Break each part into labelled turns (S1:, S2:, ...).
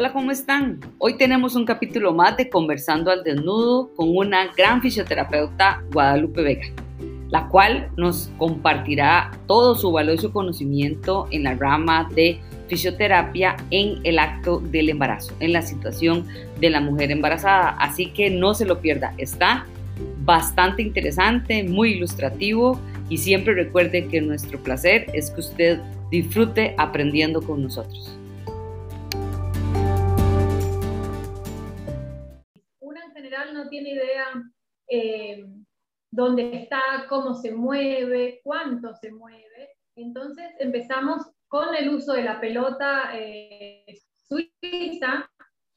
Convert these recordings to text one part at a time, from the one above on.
S1: Hola, ¿cómo están? Hoy tenemos un capítulo más de Conversando al Desnudo con una gran fisioterapeuta, Guadalupe Vega, la cual nos compartirá todo su valioso conocimiento en la rama de fisioterapia en el acto del embarazo, en la situación de la mujer embarazada. Así que no se lo pierda, está bastante interesante, muy ilustrativo y siempre recuerde que nuestro placer es que usted disfrute aprendiendo con nosotros.
S2: Tiene idea eh, dónde está, cómo se mueve, cuánto se mueve. Entonces empezamos con el uso de la pelota eh, suiza,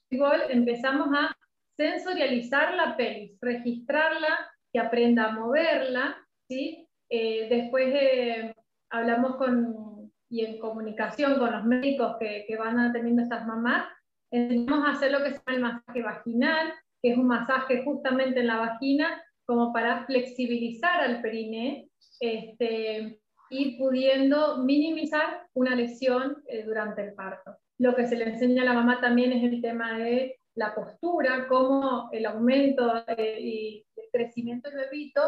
S2: empezamos a sensorializar la pelvis, registrarla, que aprenda a moverla, ¿sí? Eh, después hablamos con, y en comunicación con los médicos que, que van atendiendo a estas mamás, enseñamos a hacer lo que se el masaje vaginal, que es un masaje justamente en la vagina, como para flexibilizar al periné este, y pudiendo minimizar una lesión eh, durante el parto. Lo que se le enseña a la mamá también es el tema de la postura, cómo el aumento eh, y el crecimiento del bebito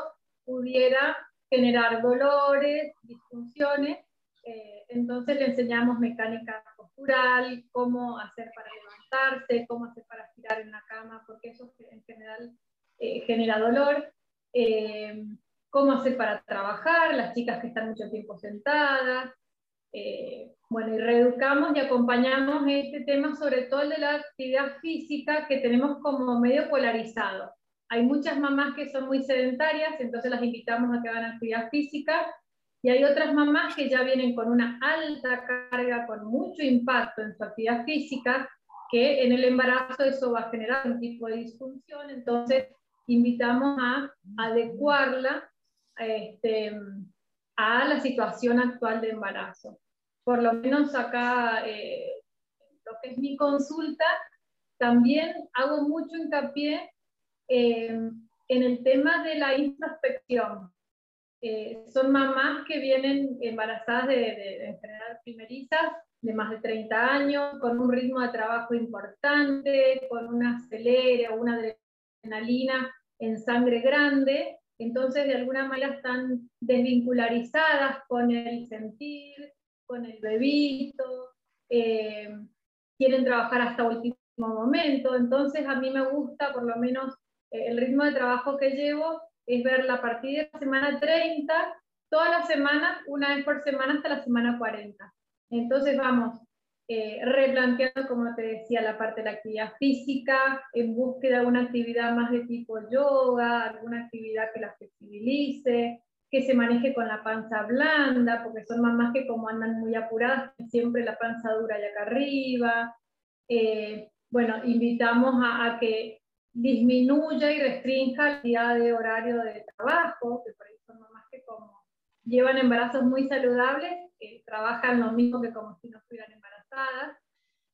S2: pudiera generar dolores, disfunciones. Eh, entonces le enseñamos mecánica postural, cómo hacer para cómo hacer para estirar en la cama, porque eso en general eh, genera dolor, eh, cómo hacer para trabajar, las chicas que están mucho tiempo sentadas. Eh, bueno, y reeducamos y acompañamos este tema, sobre todo el de la actividad física, que tenemos como medio polarizado. Hay muchas mamás que son muy sedentarias, entonces las invitamos a que hagan actividad física, y hay otras mamás que ya vienen con una alta carga, con mucho impacto en su actividad física, que en el embarazo eso va a generar un tipo de disfunción, entonces invitamos a adecuarla este, a la situación actual de embarazo. Por lo menos acá, eh, lo que es mi consulta, también hago mucho hincapié eh, en el tema de la introspección. Eh, son mamás que vienen embarazadas de, de enfermedades primerizas de más de 30 años, con un ritmo de trabajo importante, con una acelere o una adrenalina en sangre grande, entonces de alguna manera están desvincularizadas con el sentir, con el bebito, eh, quieren trabajar hasta último momento, entonces a mí me gusta por lo menos eh, el ritmo de trabajo que llevo es verla a partir de la semana 30, todas las semanas, una vez por semana hasta la semana 40. Entonces vamos eh, replanteando, como te decía, la parte de la actividad física, en búsqueda de una actividad más de tipo yoga, alguna actividad que la flexibilice, que se maneje con la panza blanda, porque son mamás que como andan muy apuradas, siempre la panza dura y acá arriba. Eh, bueno, invitamos a, que disminuya y restrinja el día de horario de trabajo, que por ahí son mamás que como llevan embarazos muy saludables, trabajan lo mismo que como si no estuvieran embarazadas.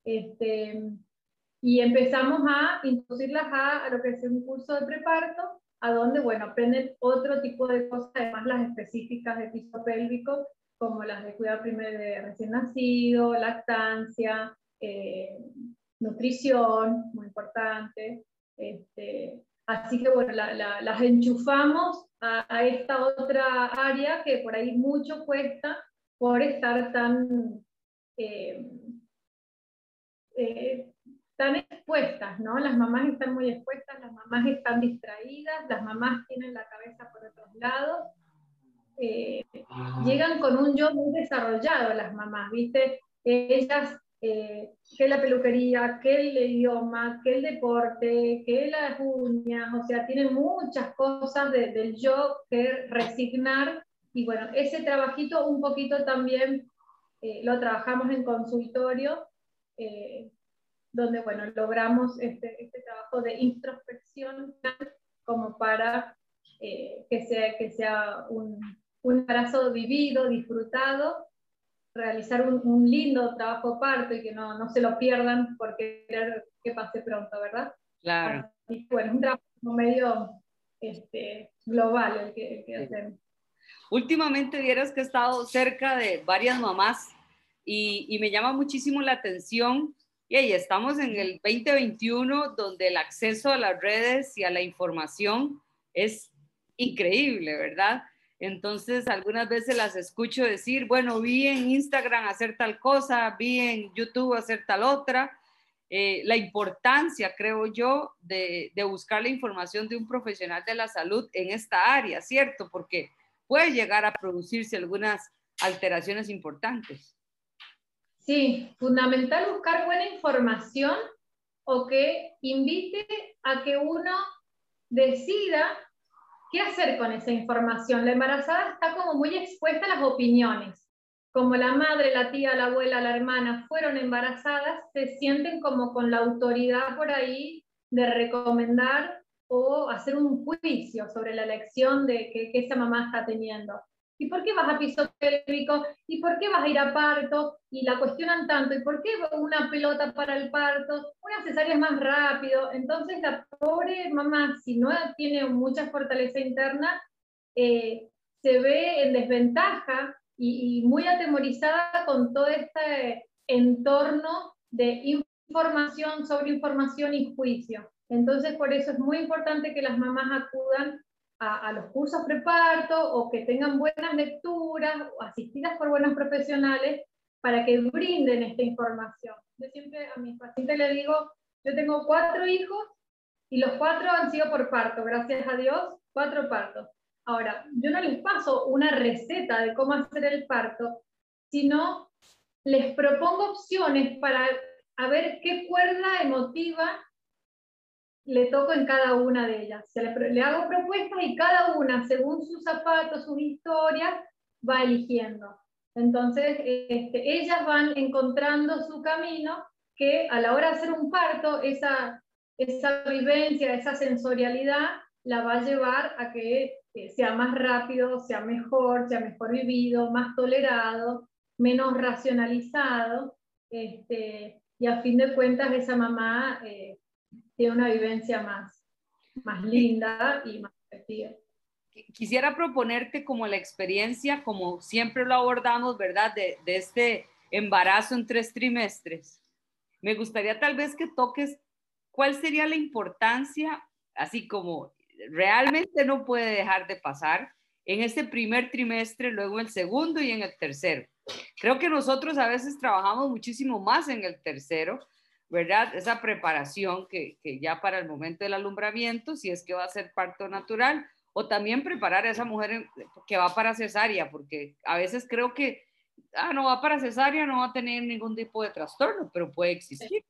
S2: Este, y empezamos a introducirlas a, lo que es un curso de preparto, a donde, bueno, aprenden otro tipo de cosas, además las específicas de piso pélvico, como las de cuidado primero de recién nacido, lactancia, eh, nutrición, muy importante. Este, así que, bueno, las enchufamos a, a, esta otra área que por ahí mucho cuesta, por estar tan, eh, eh, tan expuestas, ¿no? Las mamás están muy expuestas, las mamás están distraídas, las mamás tienen la cabeza por otros lados. Eh, llegan con un yo muy desarrollado las mamás, ¿viste? Ellas, que la peluquería, que el idioma, que el deporte, que las uñas, o sea, tienen muchas cosas del yo que resignar. Y bueno, ese trabajito un poquito también eh, lo trabajamos en consultorio, eh, donde bueno, logramos este, este, trabajo de introspección como para eh, que sea, que sea un, un embarazo vivido, disfrutado, realizar un, lindo trabajo parto y que no, no, se lo pierdan porque querer que pase pronto, ¿verdad?
S1: Claro.
S2: Y bueno, es un trabajo medio este, global el que, el que hacemos.
S1: Últimamente vieras que he estado cerca de varias mamás y, me llama muchísimo la atención Y ahí estamos en el 2021 donde el acceso a las redes y a la información es increíble, ¿verdad? Entonces, algunas veces las escucho decir, bueno, vi en Instagram hacer tal cosa, vi en YouTube hacer tal otra. Eh, la importancia, creo yo, de, de, buscar la información de un profesional de la salud en esta área, ¿cierto? Porque puede llegar a producirse algunas alteraciones importantes.
S2: Sí, fundamental buscar buena información o que invite a que uno decida qué hacer con esa información. La embarazada está como muy expuesta a las opiniones. Como la madre, la tía, la abuela, la hermana fueron embarazadas, se sienten como con la autoridad por ahí de recomendar o hacer un juicio sobre la elección de que, que esa mamá está teniendo. ¿Y por qué vas a piso pélvico? ¿Y por qué vas a ir a parto? Y la cuestionan tanto. ¿Y por qué una pelota para el parto? Una cesárea es más rápido. Entonces la pobre mamá, si no tiene mucha fortaleza interna, eh, se ve en desventaja y, y, muy atemorizada con todo este entorno de información sobre información y juicio. Entonces, por eso es muy importante que las mamás acudan a, los cursos preparto o que tengan buenas lecturas o asistidas por buenos profesionales para que brinden esta información. Yo siempre a mis pacientes les digo, yo tengo cuatro hijos y los cuatro han sido por parto, gracias a Dios, cuatro partos. Ahora, yo no les paso una receta de cómo hacer el parto, sino les propongo opciones para a ver qué cuerda emotiva le toco en cada una de ellas. le, hago propuestas y cada una, según sus zapatos, sus historias, va eligiendo. Entonces, este, ellas van encontrando su camino que a la hora de hacer un parto, esa, esa vivencia, esa sensorialidad, la va a llevar a que sea más rápido, sea mejor, sea mejor vivido, más tolerado, menos racionalizado. Este, y a fin de cuentas, esa mamá eh, tiene una vivencia más, más linda y más efectiva.
S1: Quisiera proponerte como la experiencia, como siempre lo abordamos, ¿verdad? De, de este embarazo en tres trimestres. Me gustaría tal vez que toques cuál sería la importancia, así como realmente no puede dejar de pasar en este primer trimestre, luego en el segundo y en el tercero. Creo que nosotros a veces trabajamos muchísimo más en el tercero, ¿verdad? Esa preparación que, que, ya para el momento del alumbramiento, si es que va a ser parto natural, o también preparar a esa mujer que va para cesárea, porque a veces creo que, ah, no va para cesárea, no va a tener ningún tipo de trastorno, pero puede existir.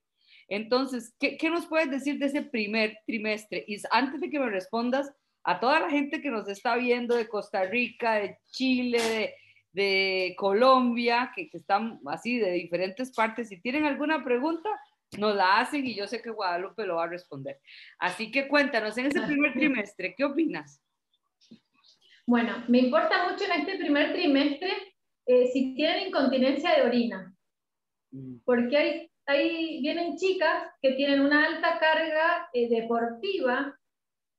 S1: Entonces, ¿qué, ¿qué, nos puedes decir de ese primer trimestre? Y antes de que me respondas, a toda la gente que nos está viendo de Costa Rica, de Chile, de, de Colombia, que, que están así de diferentes partes, si tienen alguna pregunta, nos la hacen y yo sé que Guadalupe lo va a responder. Así que cuéntanos, en ese primer trimestre, ¿qué opinas?
S2: Bueno, me importa mucho en este primer trimestre eh, si tienen incontinencia de orina, mm. porque hay, hay, vienen chicas que tienen una alta carga eh, deportiva,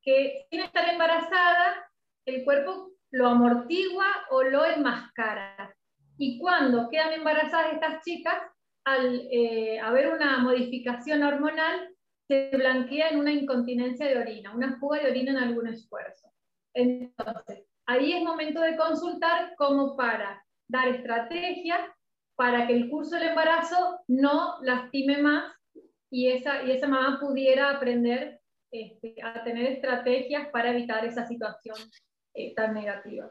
S2: que sin estar embarazada, el cuerpo lo amortigua o lo enmascara. Y cuando quedan embarazadas estas chicas, al eh, haber una modificación hormonal, se blanquea en una incontinencia de orina, una fuga de orina en algún esfuerzo. Entonces, ahí es momento de consultar como para dar estrategias para que el curso del embarazo no lastime más y esa, y esa mamá pudiera aprender este, a tener estrategias para evitar esa situación eh, tan negativa.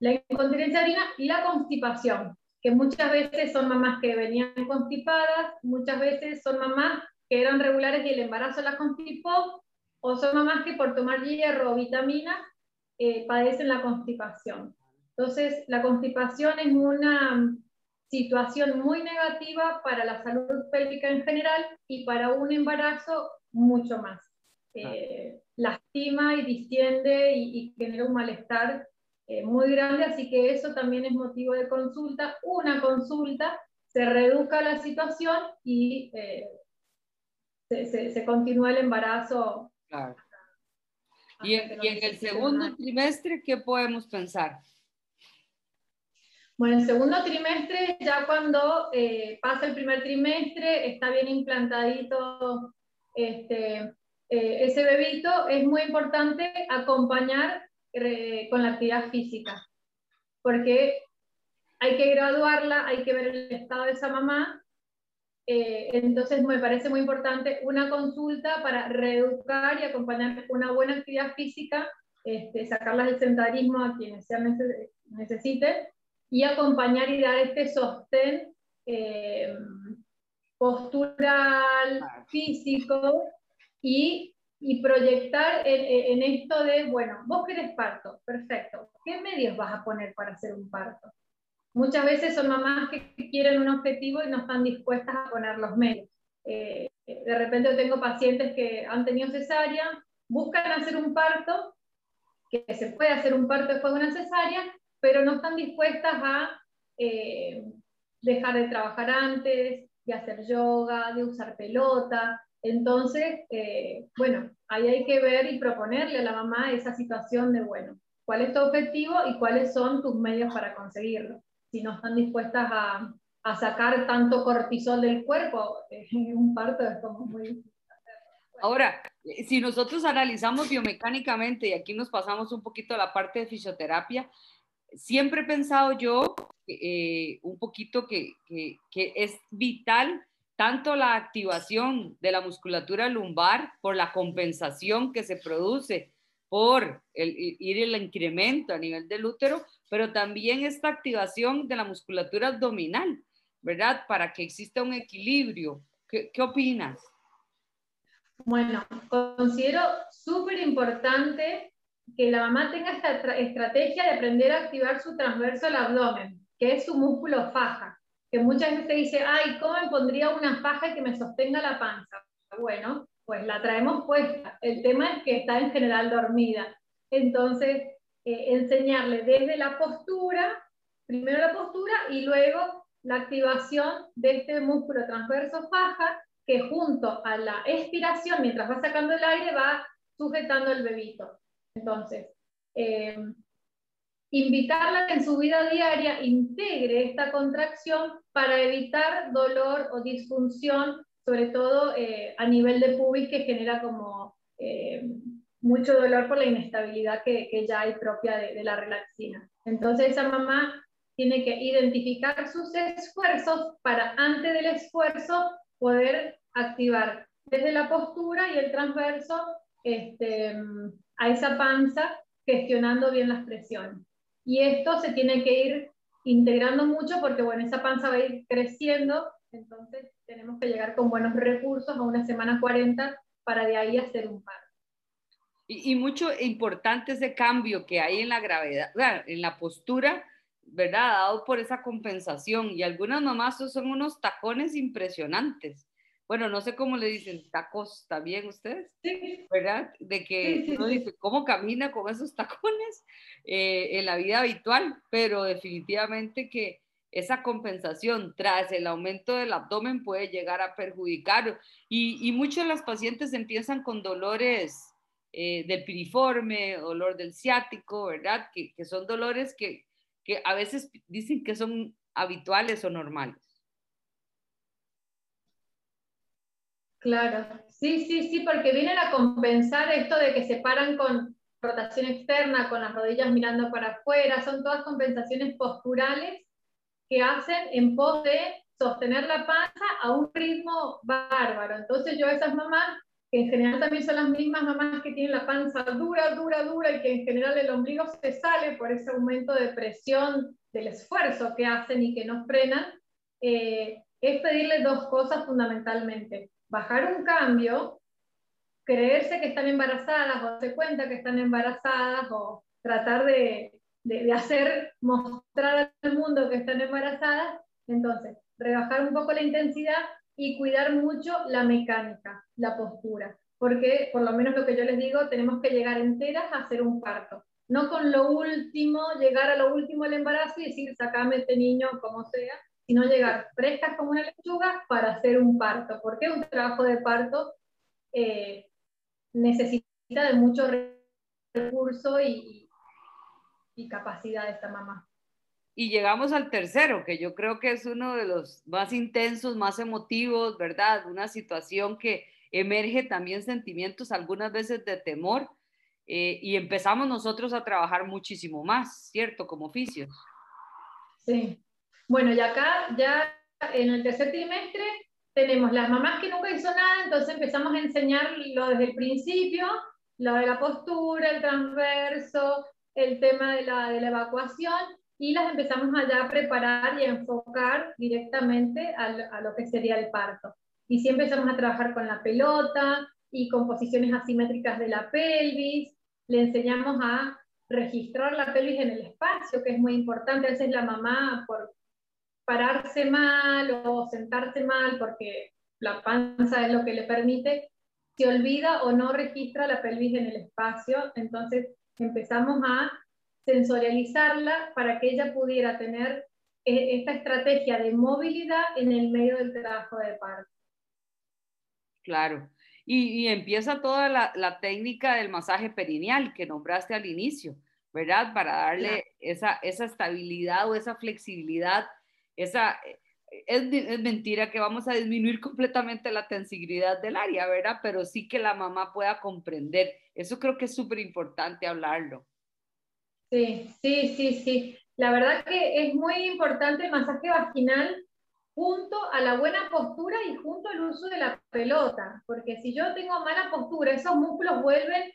S2: La incontinencia de orina y la constipación que muchas veces son mamás que venían constipadas, muchas veces son mamás que eran regulares y el embarazo las constipó, o son mamás que por tomar hierro o vitaminas eh, padecen la constipación. Entonces, la constipación es una situación muy negativa para la salud pélvica en general y para un embarazo mucho más. Eh, lastima y distiende y, y genera un malestar eh, muy grande, así que eso también es motivo de consulta. Una consulta, se reduzca la situación y eh, se, se, continúa el embarazo.
S1: Claro. Y en, y en el segundo trimestre, ¿qué podemos pensar?
S2: Bueno, el segundo trimestre, ya cuando eh, pasa el primer trimestre, está bien implantadito este, eh, ese bebito, es muy importante acompañar eh, con la actividad física, porque hay que graduarla, hay que ver el estado de esa mamá. entonces me parece muy importante una consulta para reeducar y acompañar una buena actividad física, este, sacarlas del sentarismo a quienes sean necesiten y acompañar y dar este sostén eh, postural, físico y, y proyectar en, esto de, bueno, vos querés parto, perfecto, ¿qué medios vas a poner para hacer un parto? Muchas veces son mamás que quieren un objetivo y no están dispuestas a poner los medios. Eh, de repente tengo pacientes que han tenido cesárea, buscan hacer un parto, que se puede hacer un parto después de una cesárea, pero no están dispuestas a eh, dejar de trabajar antes, de hacer yoga, de usar pelota. Entonces, eh, bueno, ahí hay que ver y proponerle a la mamá esa situación de, bueno, ¿cuál es tu objetivo y cuáles son tus medios para conseguirlo? Si no están dispuestas a, sacar tanto cortisol del cuerpo, un parto es como muy
S1: Ahora, si nosotros analizamos biomecánicamente, y aquí nos pasamos un poquito a la parte de fisioterapia, siempre he pensado yo eh, un poquito que, es vital tanto la activación de la musculatura lumbar por la compensación que se produce por el, ir el incremento a nivel del útero, pero también esta activación de la musculatura abdominal, ¿verdad? Para que exista un equilibrio. ¿Qué, qué opinas?
S2: Bueno, considero súper importante que la mamá tenga esta estrategia de aprender a activar su transverso al abdomen, que es su músculo faja, que muchas veces se dice, ay, ¿cómo me pondría una faja que me sostenga la panza? Bueno, pues la traemos puesta. El tema es que está en general dormida. Entonces, eh, enseñarle desde la postura, primero la postura y luego la activación de este músculo transverso faja que junto a la expiración, mientras va sacando el aire, va sujetando el bebito. Entonces, eh, invitarla que en su vida diaria integre esta contracción para evitar dolor o disfunción, sobre todo eh, a nivel de pubis que genera como eh, mucho dolor por la inestabilidad que, ya hay propia de, de la relaxina. Entonces esa mamá tiene que identificar sus esfuerzos para antes del esfuerzo poder activar desde la postura y el transverso este, a esa panza gestionando bien las presiones. Y esto se tiene que ir integrando mucho porque, bueno, esa panza va a ir creciendo, entonces tenemos que llegar con buenos recursos a una semana 40 para de ahí hacer un par.
S1: Y, y mucho importante ese cambio que hay en la gravedad, en la postura, ¿verdad? Dado por esa compensación. Y algunas mamás son unos tacones impresionantes bueno, no sé cómo le dicen, tacos, también ustedes? Sí. ¿Verdad? De que uno dice, ¿cómo camina con esos tacones eh, en la vida habitual? Pero definitivamente que esa compensación tras el aumento del abdomen puede llegar a perjudicar. Y, y muchos de las pacientes empiezan con dolores eh, del piriforme, dolor del ciático, ¿verdad? Que, que son dolores que, que a veces dicen que son habituales o normales.
S2: Claro, sí, sí, sí, porque vienen a compensar esto de que se paran con rotación externa, con las rodillas mirando para afuera, son todas compensaciones posturales que hacen en pos de sostener la panza a un ritmo bárbaro. Entonces yo a esas mamás, que en general también son las mismas mamás que tienen la panza dura, dura, dura y que en general el ombligo se sale por ese aumento de presión del esfuerzo que hacen y que no frenan, eh, es pedirles dos cosas fundamentalmente bajar un cambio, creerse que están embarazadas o darse cuenta que están embarazadas o tratar de, de, hacer, mostrar al mundo que están embarazadas, entonces rebajar un poco la intensidad y cuidar mucho la mecánica, la postura, porque por lo menos lo que yo les digo, tenemos que llegar enteras a hacer un parto, no con lo último, llegar a lo último del embarazo y decir, sacame este niño como sea, sino llegar frescas como una lechuga para hacer un parto, porque un trabajo de parto eh, necesita de mucho recurso y, y, capacidad de esta mamá.
S1: y llegamos al tercero, que yo creo que es uno de los más intensos, más emotivos, ¿verdad? Una situación que emerge también sentimientos algunas veces de temor eh, y empezamos nosotros a trabajar muchísimo más, ¿cierto? Como oficios.
S2: Sí. Bueno, y acá ya en el tercer trimestre tenemos las mamás que nunca hizo nada, entonces empezamos a enseñarlo desde el principio, lo de la postura, el transverso, el tema de la, de la evacuación, y las empezamos allá a preparar y a enfocar directamente a, a lo que sería el parto. Y sí empezamos a trabajar con la pelota y con posiciones asimétricas de la pelvis, le enseñamos a registrar la pelvis en el espacio, que es muy importante. A veces la mamá, por pararse mal o sentarse mal, porque la panza es lo que le permite, se olvida o no registra la pelvis en el espacio. Entonces empezamos a sensorializarla para que ella pudiera tener eh, esta estrategia de movilidad en el medio del trabajo de parto.
S1: Claro. Y, empieza toda la, técnica del masaje perineal que nombraste al inicio, ¿verdad? Para darle esa, esa estabilidad o esa flexibilidad, esa... Es, mentira que vamos a disminuir completamente la tensibilidad del área, ¿verdad? Pero sí que la mamá pueda comprender. Eso creo que es súper importante hablarlo.
S2: Sí, sí, sí, sí. La verdad que es muy importante el masaje vaginal junto a la buena postura y junto al uso de la pelota, porque si yo tengo mala postura, esos músculos vuelven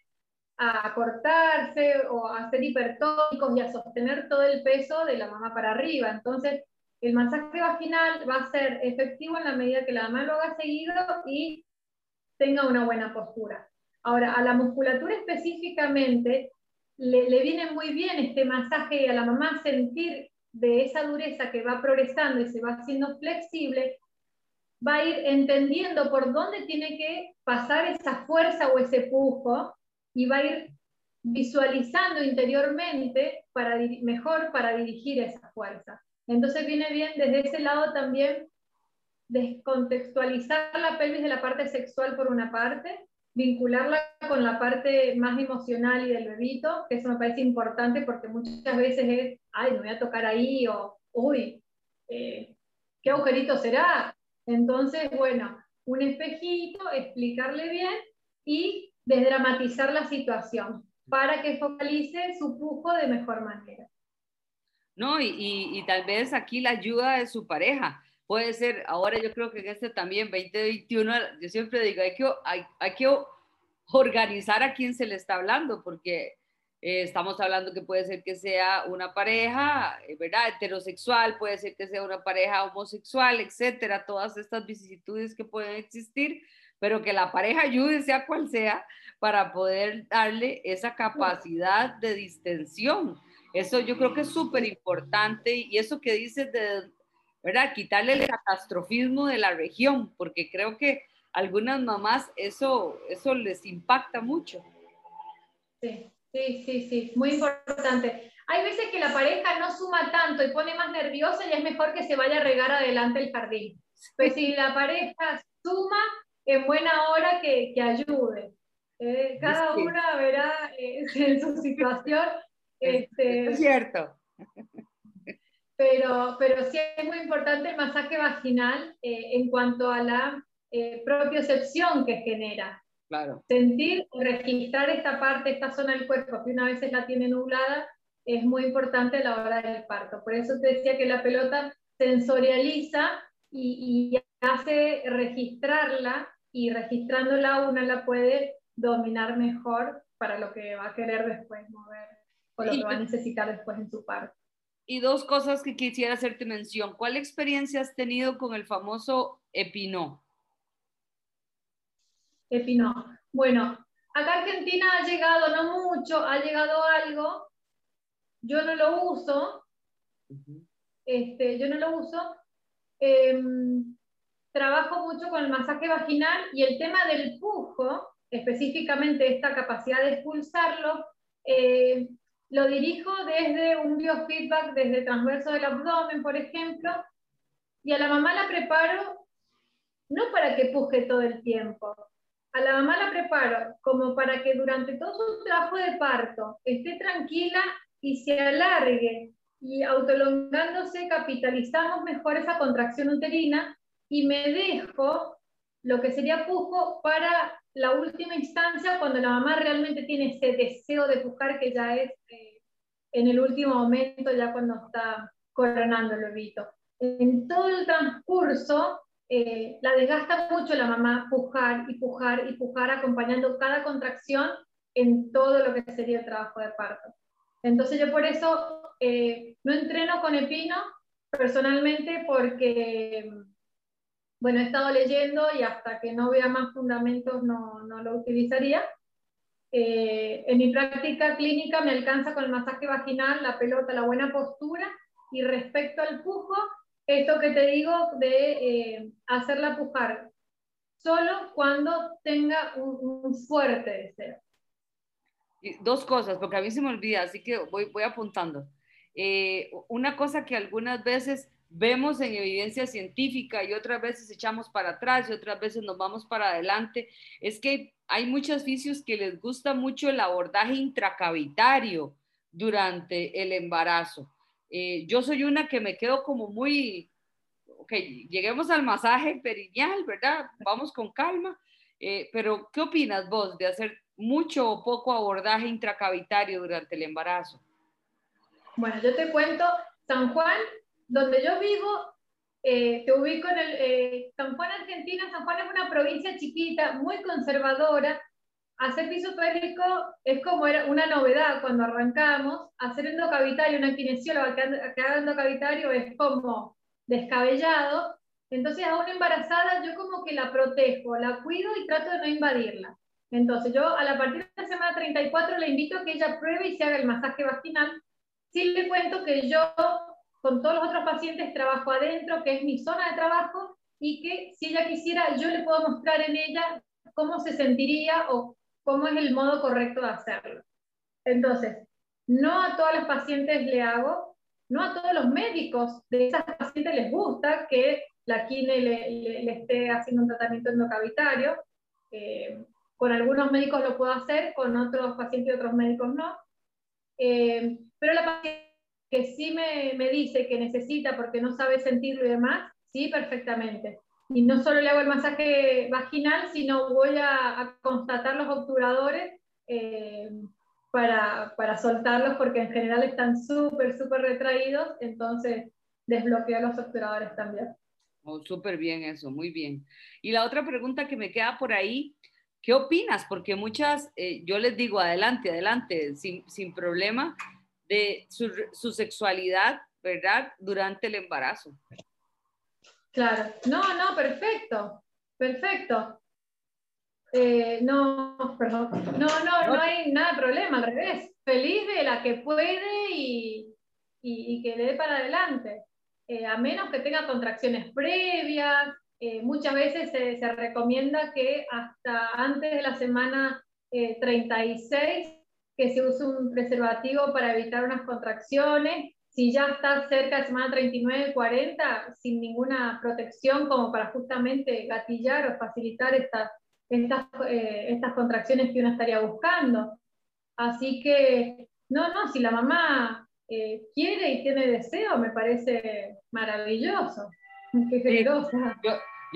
S2: a cortarse o a ser hipertónicos y a sostener todo el peso de la mamá para arriba. Entonces, el masaje vaginal va a ser efectivo en la medida que la mamá lo haga seguido y tenga una buena postura. Ahora, a la musculatura específicamente le, viene muy bien este masaje y a la mamá sentir de esa dureza que va progresando y se va haciendo flexible, va a ir entendiendo por dónde tiene que pasar esa fuerza o ese pujo y va a ir visualizando interiormente para mejor para dirigir esa fuerza. Entonces viene bien desde ese lado también descontextualizar la pelvis de la parte sexual por una parte vincularla con la parte más emocional y del bebito, que eso me parece importante porque muchas veces es, ay, me voy a tocar ahí, o, uy, eh, ¿qué agujerito será? Entonces, bueno, un espejito, explicarle bien y desdramatizar la situación para que focalice su pujo de mejor manera.
S1: No, y, y, tal vez aquí la ayuda de su pareja puede ser, ahora yo creo que en este también, 2021, yo siempre digo, hay que, hay, hay que organizar a quién se le está hablando, porque eh, estamos hablando que puede ser que sea una pareja, eh, ¿verdad? Heterosexual, puede ser que sea una pareja homosexual, etcétera, todas estas vicisitudes que pueden existir, pero que la pareja ayude, sea cual sea, para poder darle esa capacidad de distensión. Eso yo creo que es súper importante y eso que dices de ¿verdad? Quitarle el catastrofismo de la región, porque creo que algunas mamás eso, eso les impacta mucho.
S2: Sí, sí, sí, sí, muy importante. Hay veces que la pareja no suma tanto y pone más nerviosa y es mejor que se vaya a regar adelante el jardín. Pues si la pareja suma, en buena hora que, que ayude. Eh, cada una verá eh, en su situación. Este,
S1: es cierto
S2: pero, pero sí es muy importante el masaje vaginal eh, en cuanto a la eh, propiocepción que genera.
S1: Claro.
S2: Sentir, registrar esta parte, esta zona del cuerpo que una vez la tiene nublada, es muy importante a la hora del parto. Por eso te decía que la pelota sensorializa y, y hace registrarla y registrándola una la puede dominar mejor para lo que va a querer después mover o lo que va a necesitar después en su parto.
S1: Y dos cosas que quisiera hacerte mención. ¿Cuál experiencia has tenido con el famoso Epinó?
S2: Epinó. Bueno, acá Argentina ha llegado, no mucho, ha llegado algo. Yo no lo uso. este, yo no lo uso. Em, trabajo mucho con el masaje vaginal y el tema del pujo, específicamente esta capacidad de expulsarlo, eh, lo dirijo desde un biofeedback, desde transverso del abdomen, por ejemplo, y a la mamá la preparo no para que puje todo el tiempo, a la mamá la preparo como para que durante todo su trabajo de parto esté tranquila y se alargue y autolongándose capitalizamos mejor esa contracción uterina y me dejo lo que sería pujo para la última instancia cuando la mamá realmente tiene ese deseo de pujar que ya es eh, en el último momento, ya cuando está coronando el bebito. En todo el transcurso eh, la desgasta mucho la mamá pujar y pujar y pujar acompañando cada contracción en todo lo que sería el trabajo de parto. Entonces yo por eso eh, no entreno con Epino personalmente porque, bueno, he estado leyendo y hasta que no vea más fundamentos no, no lo utilizaría. Eh, en mi práctica clínica me alcanza con el masaje vaginal, la pelota, la buena postura y respecto al pujo, esto que te digo de eh, hacerla pujar solo cuando tenga un fuerte deseo
S1: dos cosas, porque a mí se me olvida, así que voy, voy apuntando. Eh, una cosa que algunas veces vemos en evidencia científica y otras veces echamos para atrás y otras veces nos vamos para adelante, es que hay muchos fisios que les gusta mucho el abordaje intracavitario durante el embarazo. Eh, yo soy una que me quedo como muy, ok, lleguemos al masaje perineal, ¿verdad? Vamos con calma, eh, pero ¿qué opinas vos de hacer mucho o poco abordaje intracavitario durante el embarazo?
S2: Bueno, yo te cuento, San Juan, donde yo vivo, eh, te ubico en el eh, San Juan, Argentina. San Juan es una provincia chiquita, muy conservadora. Hacer piso pélvico es como era una novedad cuando arrancamos. Hacer endocavitario, una kinesióloga que haga endocavitario es como descabellado. Entonces a una embarazada yo como que la protejo, la cuido y trato de no invadirla. Entonces, yo a la partir de la semana 34 le invito a que ella pruebe y se haga el masaje vaginal. Sí le cuento que yo con todos los otros pacientes trabajo adentro, que es mi zona de trabajo, y que si ella quisiera, yo le puedo mostrar en ella cómo se sentiría o cómo es el modo correcto de hacerlo. Entonces, no a todas las pacientes le hago, no a todos los médicos de esas pacientes les gusta que la quine le, esté haciendo un tratamiento endocavitario. Eh, con algunos médicos lo puedo hacer, con otros pacientes y otros médicos no. Eh, pero la paciente que sí me, me, dice que necesita porque no sabe sentirlo y demás, sí, perfectamente. Y no solo le hago el masaje vaginal, sino voy a, a constatar los obturadores eh, para, para, soltarlos porque en general están súper, súper retraídos, entonces desbloqueo los obturadores también.
S1: Oh, súper bien eso, muy bien. Y la otra pregunta que me queda por ahí ¿Qué opinas? Porque muchas, eh, yo les digo, adelante, adelante, sin, sin problema, de su, su, sexualidad, ¿verdad? Durante el embarazo.
S2: Claro, no, no, perfecto, perfecto. Eh, no, perdón, no, no, no hay nada de problema, al revés. Feliz de la que puede y, y, y que le dé para adelante. Eh, a menos que tenga contracciones previas, eh, muchas veces se, recomienda que hasta antes de la semana 36 eh, que se use un preservativo para evitar unas contracciones. Si ya está cerca de semana 39, 40, sin ninguna protección como para justamente gatillar o facilitar estas, estas, eh, estas contracciones que uno estaría buscando. Así que, no, no, si la mamá quiere y tiene deseo, me parece maravilloso. Qué generosa.
S1: Yo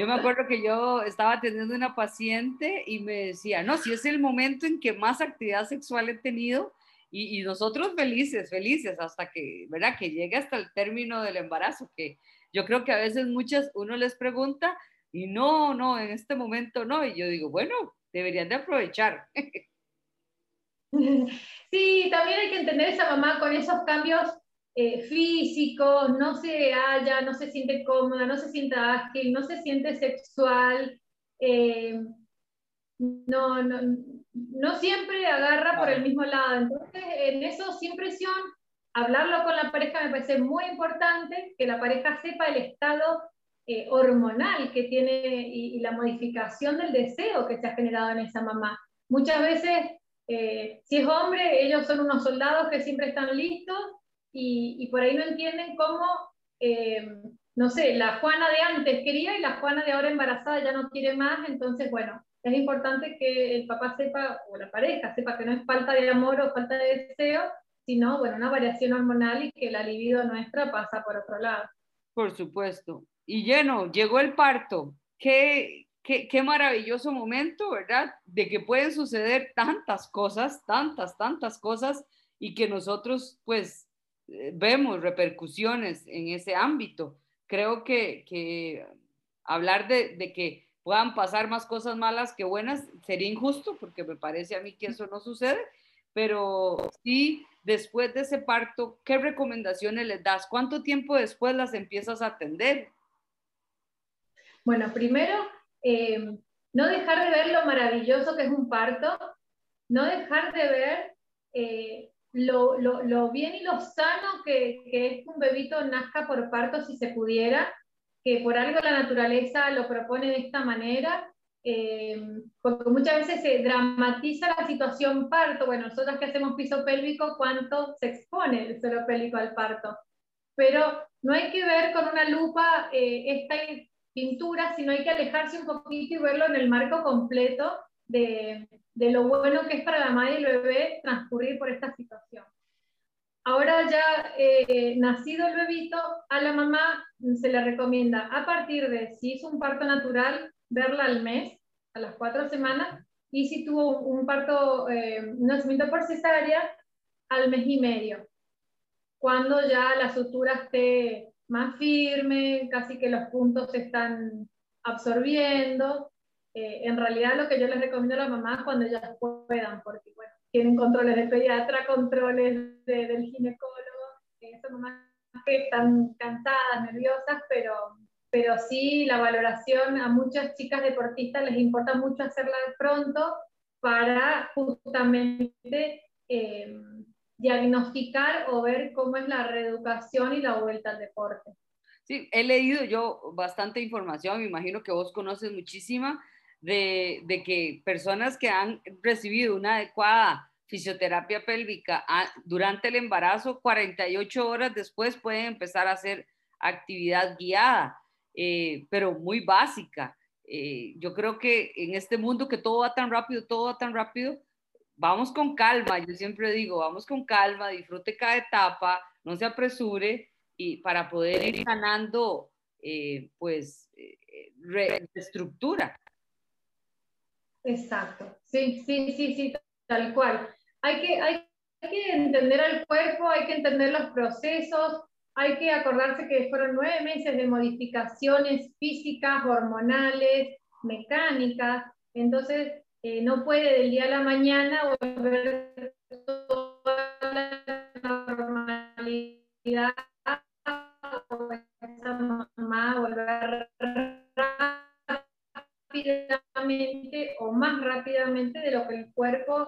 S1: me acuerdo que yo estaba atendiendo una paciente y me decía, no, si es el momento en que más actividad sexual he tenido y, nosotros felices, felices, hasta que, ¿verdad? Que llegue hasta el término del embarazo, que yo creo que a veces muchas, uno les pregunta y no, no, en este momento no, y yo digo, bueno, deberían de aprovechar.
S2: Sí, también hay que entender esa mamá con esos cambios eh, físico, no se halla, no se siente cómoda, no se siente ágil, no se siente sexual, eh, no, no, no, siempre agarra por el mismo lado. Entonces, en eso, sin presión, hablarlo con la pareja me parece muy importante, que la pareja sepa el estado eh, hormonal que tiene y, la modificación del deseo que se ha generado en esa mamá. Muchas veces, si es hombre, ellos son unos soldados que siempre están listos y, por ahí no entienden cómo, eh, no sé, la Juana de antes quería y la Juana de ahora embarazada ya no quiere más, entonces, bueno, es importante que el papá sepa, o la pareja sepa que no es falta de amor o falta de deseo, sino, bueno, una variación hormonal y que la libido nuestra pasa por otro lado.
S1: Por supuesto. Y lleno, llegó el parto. Qué, qué, qué maravilloso momento, ¿verdad? De que pueden suceder tantas cosas, tantas, tantas cosas, y que nosotros, pues, vemos repercusiones en ese ámbito. Creo que, que hablar de, de que puedan pasar más cosas malas que buenas sería injusto, porque me parece a mí que eso no sucede, pero sí, después de ese parto, ¿qué recomendaciones les das? ¿Cuánto tiempo después las empiezas a atender?
S2: Bueno, primero, eh, no dejar de ver lo maravilloso que es un parto, no dejar de ver eh, lo, lo, bien y lo sano que, que es que un bebito nazca por parto si se pudiera, que por algo la naturaleza lo propone de esta manera eh, porque muchas veces se dramatiza la situación parto. Bueno, nosotros que hacemos piso pélvico, ¿cuánto se expone el suelo pélvico al parto? Pero no hay que ver con una lupa eh, esta pintura, sino hay que alejarse un poquito y verlo en el marco completo de, de lo bueno que es para la madre y el bebé transcurrir por esta situación. Ahora ya eh, nacido el bebito, a la mamá se le recomienda a partir de, si es un parto natural, verla al mes, a las cuatro semanas, y si tuvo un parto, eh, un nacimiento por cesárea, al mes y medio, cuando ya la sutura esté más firme, casi que los puntos se están absorbiendo. Eh, en realidad lo que yo les recomiendo a las mamás cuando ellas puedan, porque bueno, tienen controles de pediatra, controles del ginecólogo, esas mamás que están cansadas, nerviosas, pero pero sí la valoración a muchas chicas deportistas les importa mucho hacerla de pronto para justamente eh, diagnosticar o ver cómo es la reeducación y la vuelta al deporte.
S1: Sí, he leído yo bastante información, me imagino que vos conoces muchísima, de, que personas que han recibido una adecuada fisioterapia pélvica ah, durante el embarazo, 48 horas después pueden empezar a hacer actividad guiada. Eh, pero muy básica. Eh, yo creo que en este mundo que todo va tan rápido, todo va tan rápido, vamos con calma. Yo siempre digo, vamos con calma, disfrute cada etapa, no se apresure y para poder ir ganando, eh, pues, reestructura.
S2: Exacto, sí, sí, sí, sí, tal cual. Hay que, hay que entender al cuerpo, hay que entender los procesos, hay que acordarse que fueron nueve meses de modificaciones físicas, hormonales, mecánicas, entonces eh, no puede del día a la mañana volver toda la normalidad más rápidamente de lo que el cuerpo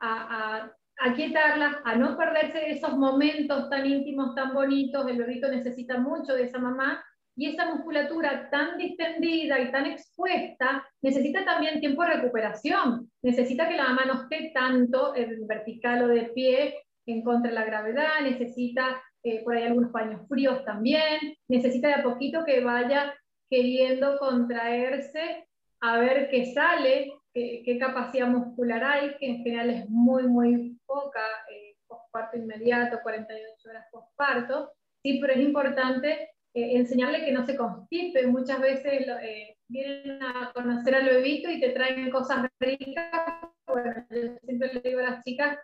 S2: a, a a a no perderse esos momentos tan íntimos, tan bonitos. El bebito necesita mucho de esa mamá y esa musculatura tan distendida y tan expuesta necesita también tiempo de recuperación. Necesita que la mamá no esté tanto en vertical o de pie en contra de la gravedad, necesita eh, por ahí algunos paños fríos también, necesita de a poquito que vaya queriendo contraerse a ver qué sale, qué, capacidad muscular hay, que en general es muy, muy poca, eh, posparto inmediato, 48 horas posparto, sí, pero es importante eh, enseñarle que no se constipe. Muchas veces eh, vienen a conocer al bebito y te traen cosas ricas. Bueno, yo siempre le digo a las chicas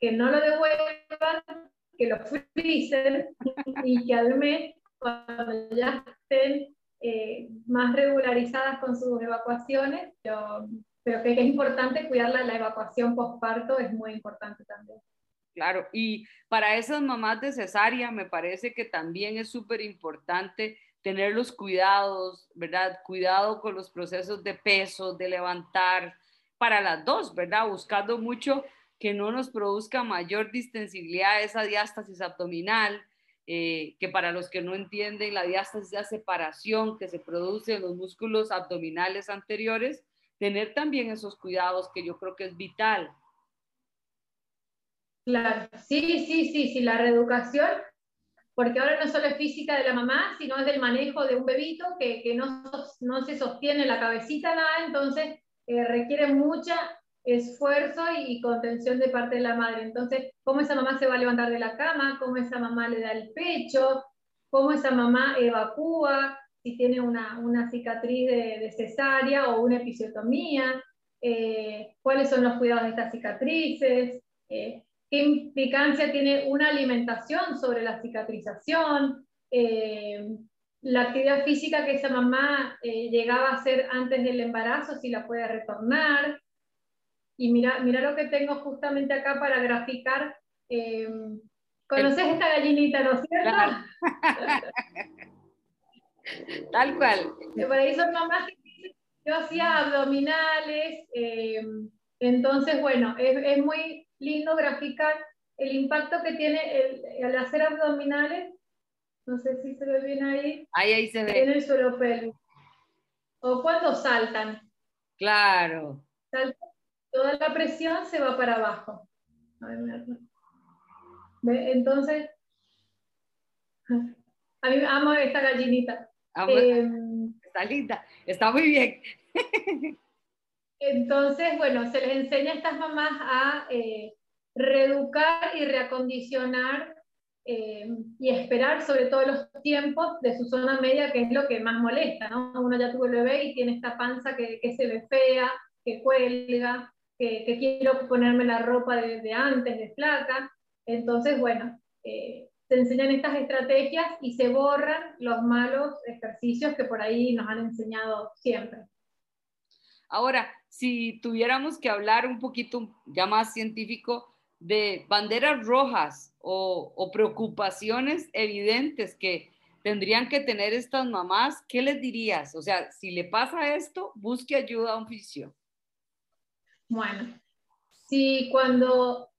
S2: que no lo devuelvan, que lo frisen y que al mes, cuando ya estén eh, más regularizadas con sus evacuaciones, pero, pero que es importante cuidar la, evacuación postparto, es muy importante también.
S1: Claro, y para esas mamás de cesárea me parece que también es súper importante tener los cuidados, ¿verdad? Cuidado con los procesos de peso, de levantar, para las dos, ¿verdad? Buscando mucho que no nos produzca mayor distensibilidad esa diástasis abdominal, eh, que para los que no entienden, la diástasis de separación que se produce en los músculos abdominales anteriores, tener también esos cuidados que yo creo que es vital.
S2: Claro, sí, sí, sí, sí, la reeducación, porque ahora no solo es física de la mamá, sino es del manejo de un bebito que, que no, no, se sostiene la cabecita nada, entonces eh, requiere mucha esfuerzo y, contención de parte de la madre. Entonces, cómo esa mamá se va a levantar de la cama, cómo esa mamá le da el pecho, cómo esa mamá evacúa, si tiene una, una cicatriz de, cesárea o una episiotomía, eh, cuáles son los cuidados de estas cicatrices, eh, qué implicancia tiene una alimentación sobre la cicatrización, eh, la actividad física que esa mamá llegaba a hacer antes del embarazo, si la puede retornar, y mira, mira lo que tengo justamente acá para graficar. Eh, ¿Conoces esta gallinita, no es cierto?
S1: Tal cual.
S2: Por ahí son mamás que yo hacía abdominales. Eh, entonces, bueno, es, es, muy lindo graficar el impacto que tiene el, al hacer abdominales. No sé si se ve bien ahí.
S1: Ahí, ahí se ve.
S2: En el suelo pélvico. O cuando saltan.
S1: Claro.
S2: Saltan toda la presión se va para abajo. Entonces, a mí amo esta gallinita.
S1: Em, está linda, está muy bien.
S2: entonces, bueno, se les enseña a estas mamás a eh, reeducar y reacondicionar em, y esperar sobre todo los tiempos de su zona media, que es lo que más molesta, ¿no? Uno ya tuvo el bebé y tiene esta panza que, que se ve fea, que cuelga, que, quiero ponerme la ropa de, antes, de flaca. Entonces, bueno, eh, se enseñan estas estrategias y se borran los malos ejercicios que por ahí nos han enseñado siempre.
S1: Ahora, si tuviéramos que hablar un poquito ya más científico de banderas rojas o, o preocupaciones evidentes que tendrían que tener estas mamás, ¿qué les dirías? O sea, si le pasa esto, busque ayuda a un fisio.
S2: Bueno, si cuando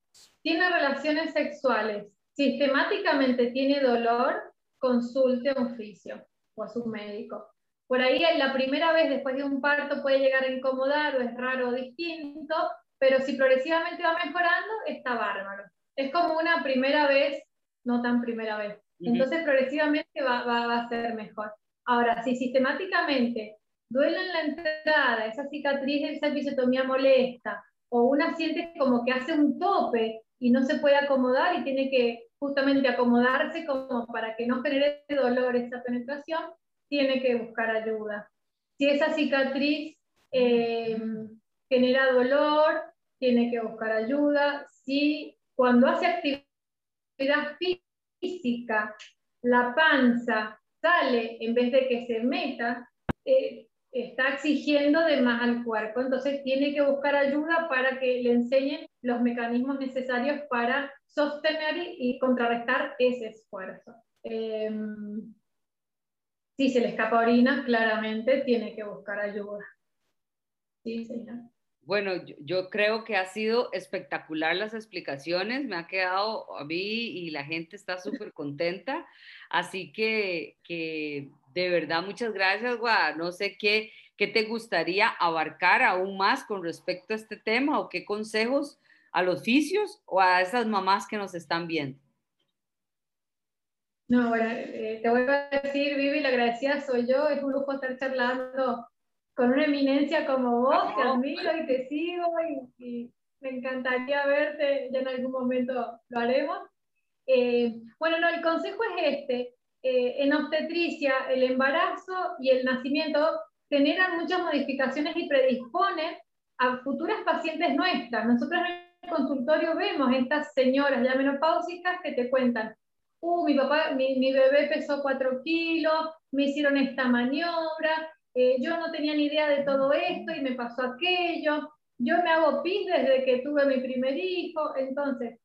S2: tiene relaciones sexuales sistemáticamente tiene dolor, consulte a un fisio o a su médico. Por ahí la primera vez después de un parto puede llegar a incomodar o es raro o distinto, pero si progresivamente va mejorando, está bárbaro. Es como una primera vez, no tan primera vez. Entonces progresivamente va, va a ser mejor. Ahora, si sistemáticamente duele en la entrada, esa cicatriz de esa episiotomía molesta, o una siente como que hace un tope y no se puede acomodar y tiene que justamente acomodarse como para que no genere dolor esa penetración, tiene que buscar ayuda. Si esa cicatriz eh, genera dolor, tiene que buscar ayuda. Si cuando hace actividad física, la panza sale en vez de que se meta, eh, está exigiendo de más al cuerpo, entonces tiene que buscar ayuda para que le enseñen los mecanismos necesarios para sostener y, contrarrestar ese esfuerzo. Em, si se le escapa orina, claramente tiene que buscar ayuda. Sí, señor.
S1: Bueno, yo, creo que ha sido espectacular las explicaciones, me ha quedado a mí y la gente está súper contenta, así que, que de verdad, muchas gracias, Guada. No sé qué, qué te gustaría abarcar aún más con respecto a este tema o qué consejos a los oficios o a esas mamás que nos están viendo.
S2: No, bueno, eh, te voy a decir, Vivi, la agradecida soy yo. Es un lujo estar charlando con una eminencia como vos, te admiro y te sigo y, me encantaría verte, ya en algún momento lo haremos. Eh, bueno, no, el consejo es este, eh, en obstetricia el embarazo y el nacimiento generan muchas modificaciones y predisponen a futuras pacientes nuestras. Nosotros en el consultorio vemos estas señoras ya menopáusicas que te cuentan, uh, mi papá, mi, mi bebé pesó 4 kilos, me hicieron esta maniobra, eh, yo no tenía ni idea de todo esto y me pasó aquello, yo me hago pis desde que tuve mi primer hijo, entonces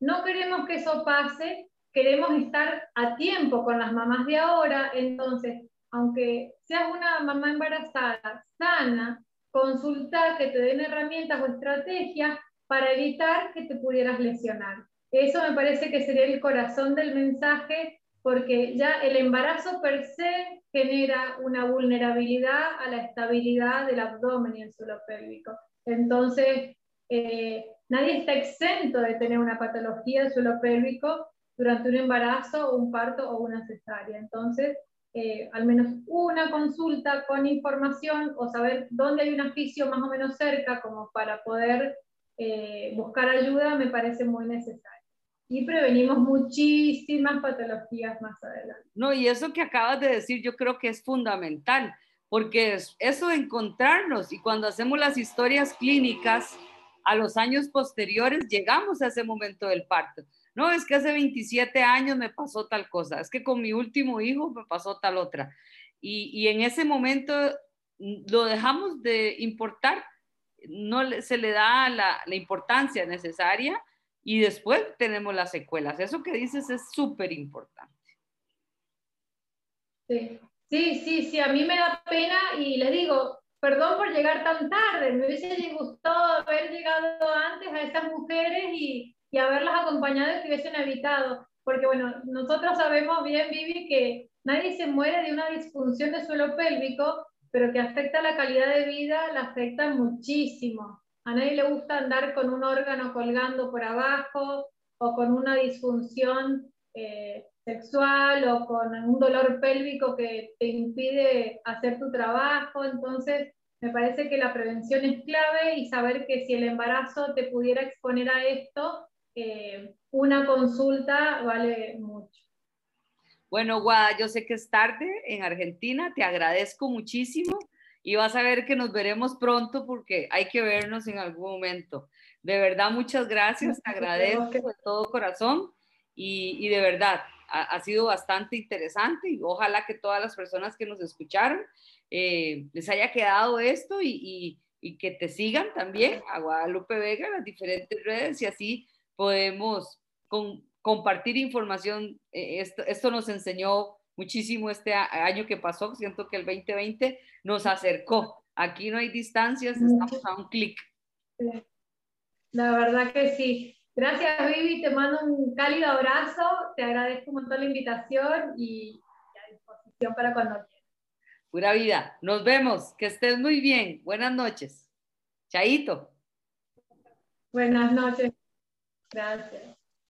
S2: no queremos que eso pase queremos estar a tiempo con las mamás de ahora, entonces, aunque seas una mamá embarazada sana, consultar que te den herramientas o estrategias para evitar que te pudieras lesionar. Eso me parece que sería el corazón del mensaje, porque ya el embarazo per se genera una vulnerabilidad a la estabilidad del abdomen y el suelo pélvico. Entonces, eh, nadie está exento de tener una patología del suelo pélvico durante un embarazo, un parto o una cesárea. Entonces, eh, al menos una consulta con información o saber dónde hay un oficio más o menos cerca como para poder eh, buscar ayuda me parece muy necesario. Y prevenimos muchísimas patologías más adelante.
S1: No, y eso que acabas de decir yo creo que es fundamental, porque eso de encontrarnos y cuando hacemos las historias clínicas a los años posteriores llegamos a ese momento del parto no, es que hace 27 años me pasó tal cosa, es que con mi último hijo me pasó tal otra. Y, en ese momento mm, lo dejamos de importar, no se le da la, importancia necesaria y después tenemos las secuelas. Eso que dices es súper importante.
S2: Sí. sí, sí, sí, a mí me da pena y les digo, perdón por llegar tan tarde, me hubiese gustado haber llegado antes a esas mujeres y, y haberlas acompañado y que hubiesen evitado. Porque bueno, nosotros sabemos bien, Vivi, que nadie se muere de una disfunción de suelo pélvico, pero que afecta la calidad de vida, la afecta muchísimo. A nadie le gusta andar con un órgano colgando por abajo o con una disfunción eh, sexual o con un dolor pélvico que te impide hacer tu trabajo. Entonces, me parece que la prevención es clave y saber que si el embarazo te pudiera exponer a esto, eh, una consulta vale mucho.
S1: Bueno, Guada, yo sé que es tarde en Argentina, te agradezco muchísimo y vas a ver que nos veremos pronto porque hay que vernos en algún momento. De verdad, muchas gracias, te agradezco de todo corazón y, de verdad, ha, sido bastante interesante y ojalá que todas las personas que nos escucharon eh, les haya quedado esto y, y, que te sigan también a Guadalupe Vega las diferentes redes y así podemos compartir información. Eh, esto, esto nos enseñó muchísimo este año que pasó. Siento que el 2020 nos acercó. Aquí no hay distancias, estamos a un clic.
S2: La verdad que sí. Gracias, Vivi. Te mando un cálido abrazo. Te agradezco un montón la invitación y a disposición para cuando quieras.
S1: Pura vida. Nos vemos. Que estés muy bien. Buenas noches. Chaito.
S2: Buenas noches. Gracias.